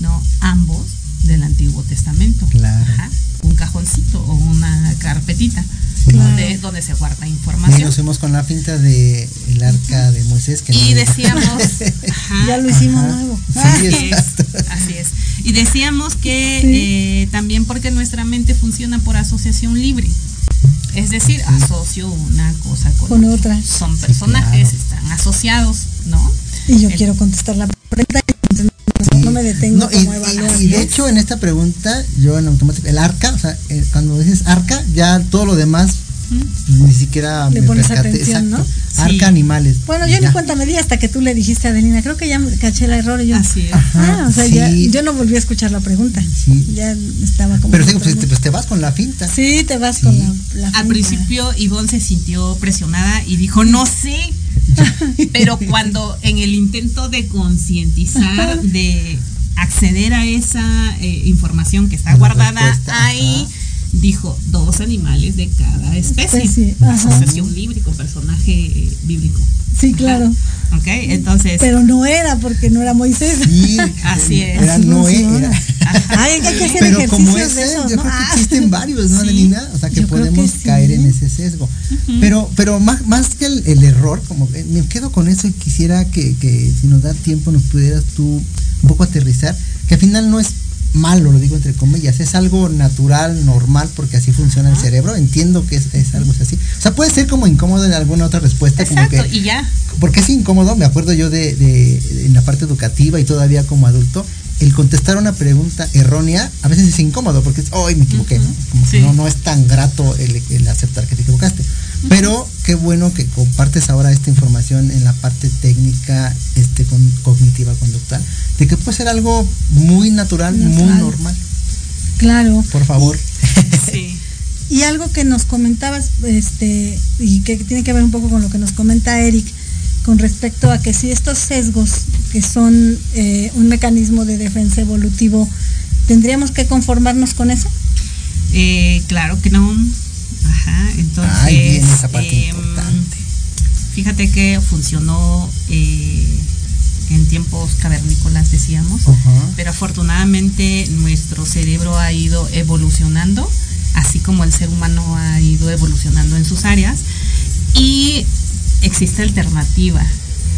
¿no? Ambos del Antiguo Testamento. Claro. Ajá, Un cajoncito o una carpetita donde, donde se guarda Y información. nos fuimos con la finta de el arca de Moisés. Que Y no- decíamos, ajá, Ya lo hicimos Ajá. nuevo. Sí, Así es, exacto. así es. Y decíamos que Sí. eh, también porque nuestra mente funciona por asociación libre. Es decir, asocio una cosa con, Con otra. Son personajes, claro. están asociados, ¿no? Y yo El- quiero contestar la pregunta, me detengo No, y, como evaluar. y de hecho en esta pregunta yo en automático el arca o sea eh, cuando dices arca ya todo lo demás ni siquiera Le me pones atención, ¿no? Sí. arca animales Bueno, yo Ya. ni cuenta me di hasta que tú le dijiste a Adelina, creo que ya me caché el error y yo. Así es. Ah, o sea, sí. ya, yo no volví a escuchar la pregunta. Sí. Ya estaba como. pero sí, pues, te, pues, te vas con la finta Sí, te vas Sí. con la, la Al finta. principio Ivonne se sintió presionada y dijo, no sé. Pero cuando en el intento de concientizar, de acceder a esa eh, información que está La guardada ahí, ajá. dijo dos animales de cada especie. Especie. Asociación bíblico, personaje eh, bíblico. Sí, claro. Ok, entonces. Pero no era porque no era Moisés. Sí, Así es. Era Así Noé. funciona. era- Ay, hay que hacer Pero como ese, esos, yo ¿no? creo que Ah. existen varios, ¿no, Sí. Adelina? O sea, que podemos que sí. caer en ese sesgo. Pero, pero más, más que el, el error, como que me quedo con eso y quisiera que, que si nos da tiempo nos pudieras tú un poco aterrizar, que al final no es malo, lo digo entre comillas, es algo natural, normal, porque así funciona el cerebro. Entiendo que es, es algo así. O sea, puede ser como incómodo en alguna otra respuesta, como Exacto, que y ya. porque es incómodo, me acuerdo yo de, de- en la parte educativa y todavía como adulto, el contestar una pregunta errónea a veces es incómodo porque es, hoy me equivoqué, ¿no? Como que no, no es tan grato el, el aceptar que te equivocaste. Pero qué bueno que compartes ahora esta información en la parte técnica, este con, cognitiva conductual, de que puede ser algo muy natural, muy normal. Claro. Por favor. Sí. Y algo que nos comentabas, este, y que tiene que ver un poco con lo que nos comenta Eric, con respecto a que si estos sesgos, que son eh, un mecanismo de defensa evolutivo, ¿tendríamos que conformarnos con eso? Eh, claro que no. Ajá, entonces. Ahí viene esa parte em, importante. Fíjate que funcionó eh, en tiempos cavernícolas, decíamos, pero afortunadamente nuestro cerebro ha ido evolucionando, así como el ser humano ha ido evolucionando en sus áreas, y existe alternativa,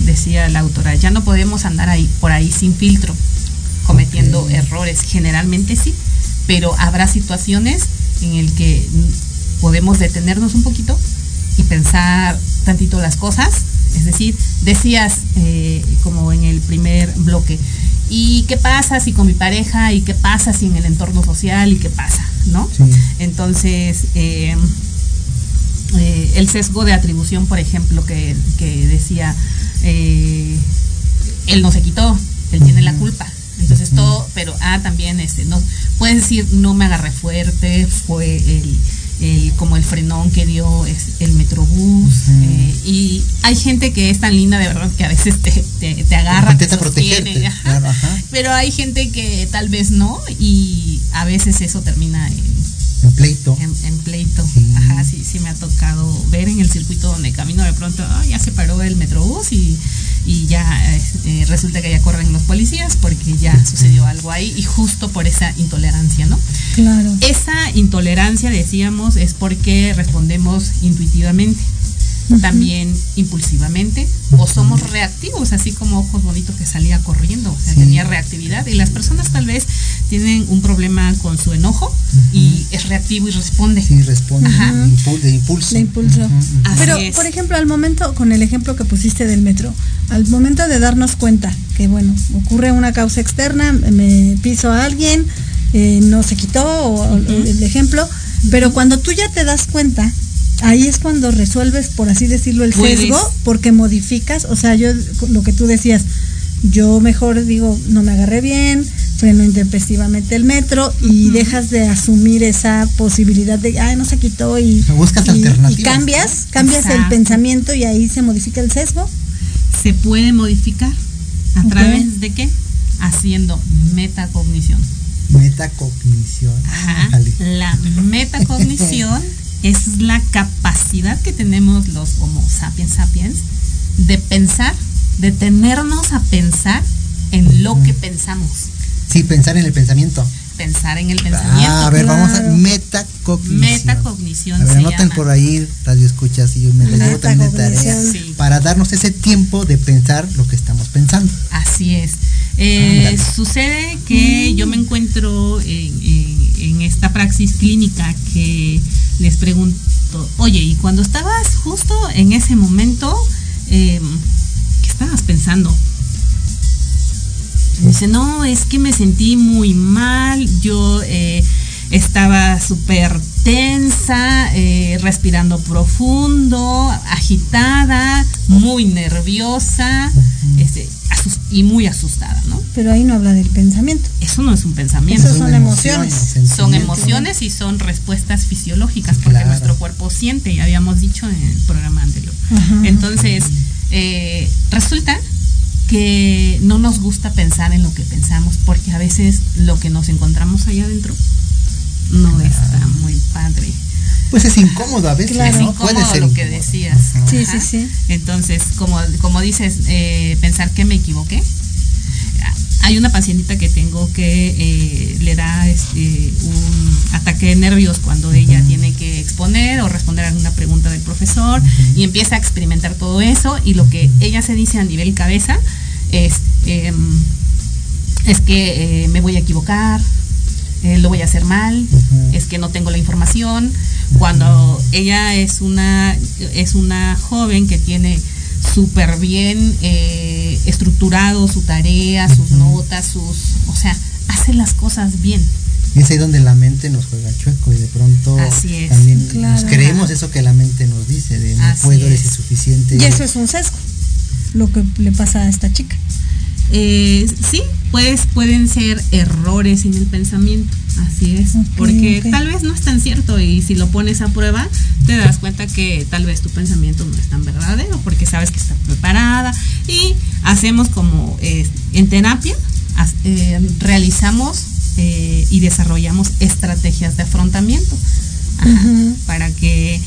decía la autora, ya no podemos andar ahí por ahí sin filtro, cometiendo errores, generalmente sí, pero habrá situaciones en el que podemos detenernos un poquito y pensar tantito las cosas. Es decir, decías eh, como en el primer bloque, ¿y qué pasa si con mi pareja? ¿Y qué pasa si en el entorno social? ¿Y qué pasa? ¿No? Sí. Entonces, eh, eh, el sesgo de atribución, por ejemplo, que, que decía, él no se quitó, él tiene la culpa. Entonces todo, pero ah, también este, no, puedes decir, no me agarré fuerte, fue el, el como el frenón que dio el metrobús. eh, y hay gente que es tan linda de verdad que a veces te, te, te agarra, te sostiene, protegerte. ajá. Claro, ajá. pero hay gente que tal vez no y a veces eso termina en, En pleito. en, en pleito. Sí. Ajá, sí, sí me ha tocado ver en el circuito donde camino de pronto, "Ah, ya se paró el metrobús y, y ya eh, resulta que ya corren los policías porque ya sucedió algo ahí y justo por esa intolerancia, ¿no? Claro. Esa intolerancia, decíamos, es porque respondemos intuitivamente, también impulsivamente, o somos reactivos, así como Ojos Bonitos que salía corriendo, o sea, Sí. tenía reactividad. Y las personas tal vez tienen un problema con su enojo y es reactivo y responde. Sí, responde Ajá. de impul- de impulso. De impulso. Pero, es. por ejemplo, al momento, con el ejemplo que pusiste del metro, al momento de darnos cuenta que, bueno, ocurre una causa externa, me piso a alguien, eh, no se quitó, o, o el ejemplo, pero cuando tú ya te das cuenta, ahí es cuando resuelves, por así decirlo, el Puedes. sesgo, porque modificas, o sea, yo, lo que tú decías, yo mejor digo, no me agarré bien, freno intempestivamente el metro y dejas de asumir esa posibilidad de, ay, no se quitó y, buscas y- alternativas, y cambias, cambias el pensamiento y ahí se modifica el sesgo. Se puede modificar. ¿A través de qué? Haciendo metacognición. Metacognición. Ajá. La metacognición es la capacidad que tenemos los Homo sapiens sapiens de pensar, de tenernos a pensar en lo que pensamos. Sí, pensar en el pensamiento. Pensar en el pensamiento. Ah, a ver, vamos a metacognición. Metacognición A ver, se anoten llama. por ahí, radio escuchas, y yo me la llevo también de tarea. Sí. Para darnos ese tiempo de pensar lo que estamos pensando. Así es. Eh, Ándale. sucede que yo me encuentro en, en- en esta praxis clínica que les pregunto, oye, y cuando estabas justo en ese momento, eh, ¿qué estabas pensando? Dice, no, es que me sentí muy mal, yo eh, estaba súper tensa, eh, respirando profundo, agitada, muy nerviosa este, y muy asustada, ¿no? Pero ahí no habla del pensamiento. Eso no es un pensamiento. Eso son emociones. Son emociones y son respuestas fisiológicas, Sí, porque claro. nuestro cuerpo siente, ya habíamos dicho en el programa anterior. Ajá. Entonces, eh, resulta que no nos gusta pensar en lo que pensamos, porque a veces lo que nos encontramos allá adentro no está muy padre. Pues es incómodo a veces, Es ¿no? incómodo lo que decías. Sí, Ajá. sí, sí. Entonces, como, como dices, eh, pensar que me equivoqué. Hay una pacientita que tengo que eh, le da este, un ataque de nervios cuando ella tiene que exponer o responder a alguna pregunta del profesor y empieza a experimentar todo eso y lo que ella se dice a nivel cabeza es, em, es que eh, me voy a equivocar, eh, lo voy a hacer mal, es que no tengo la información. Cuando ella es una, es una joven que tiene súper bien eh, estructurado su tarea, sus notas, sus, o sea, hace las cosas bien. Y es ahí donde la mente nos juega chueco y de pronto Así es, también nos creemos eso que la mente nos dice, de no Así puedo, eres es. insuficiente. Y eso es un sesgo, lo que le pasa a esta chica. Eh, sí, pues pueden ser errores en el pensamiento, así es, porque tal vez no es tan cierto y si lo pones a prueba te das cuenta que tal vez tu pensamiento no es tan verdadero porque sabes que estás preparada y hacemos como eh, en terapia, eh, realizamos y desarrollamos estrategias de afrontamiento ajá, para que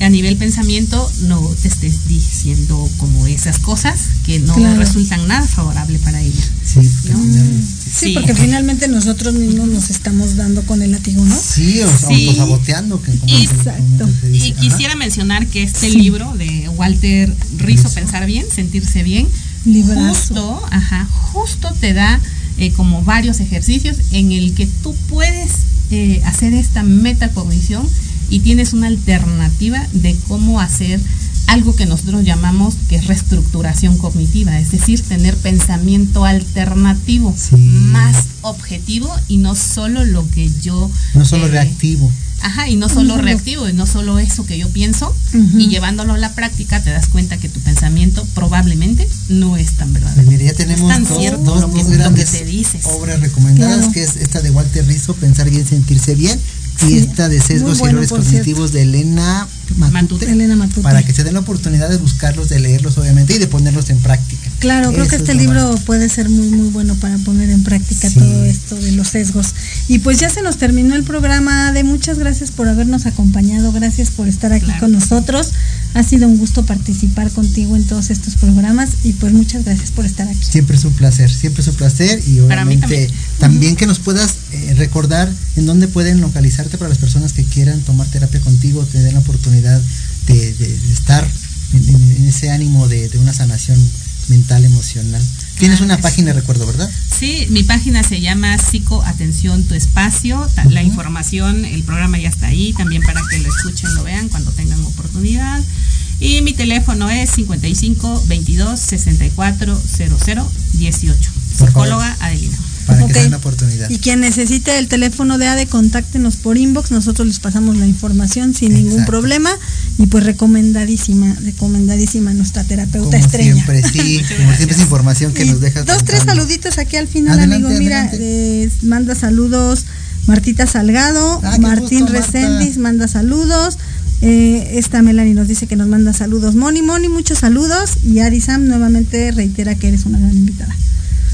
a nivel pensamiento no te estés diciendo como esas cosas que no Claro. resultan nada favorable para ella. Sí, porque ¿no? al final- Sí, Sí. porque finalmente nosotros mismos nos estamos dando con el látigo, ¿no? sí, o sea, Sí. autosaboteando, que como Y- comúnmente se dice. Y Ajá. quisiera mencionar que este Sí. libro de Walter Rizzo, Pensar Bien, Sentirse Bien, Librazo. justo, ajá, justo te da eh, como varios ejercicios en el que tú puedes eh, hacer esta metacognición y tienes una alternativa de cómo hacer algo que nosotros llamamos que es reestructuración cognitiva, es decir, tener pensamiento alternativo, Sí. más objetivo y no solo lo que yo... No solo eh, reactivo. Ajá, y no solo reactivo, y no solo eso que yo pienso, y llevándolo a la práctica te das cuenta que tu pensamiento probablemente no es tan Pues verdadero. mira, ya tenemos tan dos, cierto dos- lo que- dos lo que grandes te dices. obras recomendadas, Claro. que es esta de Walter Rizzo, Pensar bien, sentirse bien, y esta de Sesgos y errores cognitivos de Elena Matute, Matute. Elena Matute. para que se den la oportunidad de buscarlos, de leerlos obviamente y de ponerlos en práctica. Claro, creo que este es libro más- puede ser muy muy bueno para poner en práctica Sí. todo esto de los sesgos. Y pues ya se nos terminó el programa. De muchas gracias por habernos acompañado, gracias por estar aquí Claro. con nosotros. Ha sido un gusto participar contigo en todos estos programas y pues muchas gracias por estar aquí. Siempre es un placer, siempre es un placer y Para mí obviamente también. que nos puedas eh, recordar en dónde pueden localizarte para las personas que quieran tomar terapia contigo, te den la oportunidad de, de- de estar en, ese ánimo de, de una sanación mental, emocional. Tienes Claro una página, recuerdo, ¿verdad? Sí, mi página se llama Psicoatención Tu Espacio. La información, el programa ya está ahí, también para que lo escuchen, lo vean cuando tengan oportunidad. Y mi teléfono es 55 22 64 00 18. Por Psicóloga Adelina. Para que den la oportunidad. Y quien necesite el teléfono de ADE, contáctenos por inbox, nosotros les pasamos la información sin ningún problema. Y pues recomendadísima, recomendadísima nuestra terapeuta Como estrella. siempre, sí, como siempre es información que Y nos dejas. Dos, tres saluditos aquí al final, Adelante, amigo. Mira, eh, manda saludos Martita Salgado, Ah, Martín gusto. Reséndiz manda saludos. Eh, esta Melanie nos dice que nos manda saludos. Moni, Moni, muchos saludos. Y Adi Sam nuevamente reitera que eres una gran invitada.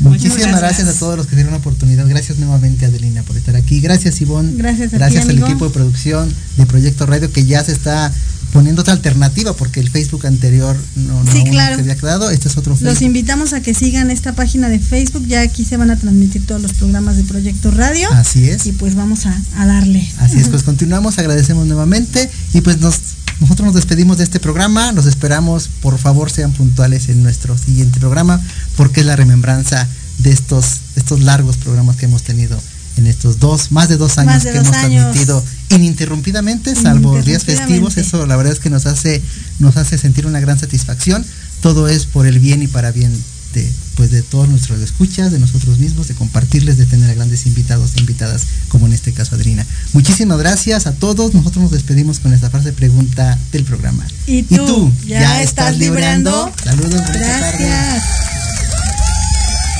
Muchísimas gracias. gracias. a todos los que dieron la oportunidad. Gracias nuevamente, Adelina, por estar aquí. Gracias, Ivonne. Gracias a ti, Gracias al amigo. equipo de producción de Proyecto Radio que ya se está poniendo otra alternativa porque el Facebook anterior no, no Sí, claro. se había creado. Este es otro Los Facebook. invitamos a que sigan esta página de Facebook. Ya aquí se van a transmitir todos los programas de Proyecto Radio. Así es. Y pues vamos a, a darle. Así es, pues continuamos, agradecemos nuevamente y pues nos, nosotros nos despedimos de este programa, los esperamos, por favor sean puntuales en nuestro siguiente programa porque es la remembranza de estos, estos largos programas que hemos tenido en estos dos, más de dos años de que dos hemos años. transmitido ininterrumpidamente, salvo días festivos, eso la verdad es que nos hace, nos hace sentir una gran satisfacción, todo es por el bien y para bien este, pues de todos nuestros escuchas, de nosotros mismos, de compartirles, de tener a grandes invitados e invitadas, como en este caso Adrina. Muchísimas gracias a todos. Nosotros nos despedimos con esta frase pregunta del programa. ¿Y tú? ¿Ya, estás librando? Saludos. Gracias.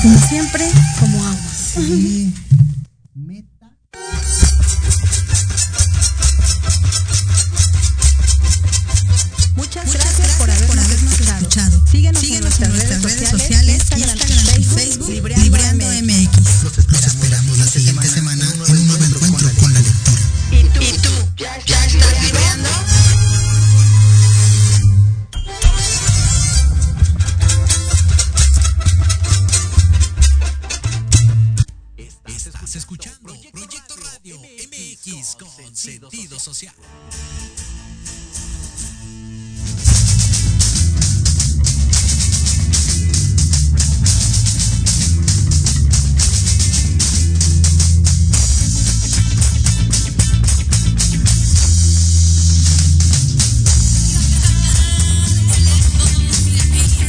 Como siempre, como agua. Sí. Muchas, gracias, por habernos, escuchado. Síguenos, en nuestras, en redes, sociales Instagram, Facebook, Facebook Libreando, Libreando MX. Los esperamos, esperamos la siguiente semana en un nuevo encuentro con la lectura. ¿Y tú? ¿Y tú? ¿Ya, ya estás libreando? Estás escuchando Proyecto Radio MX con sentido social.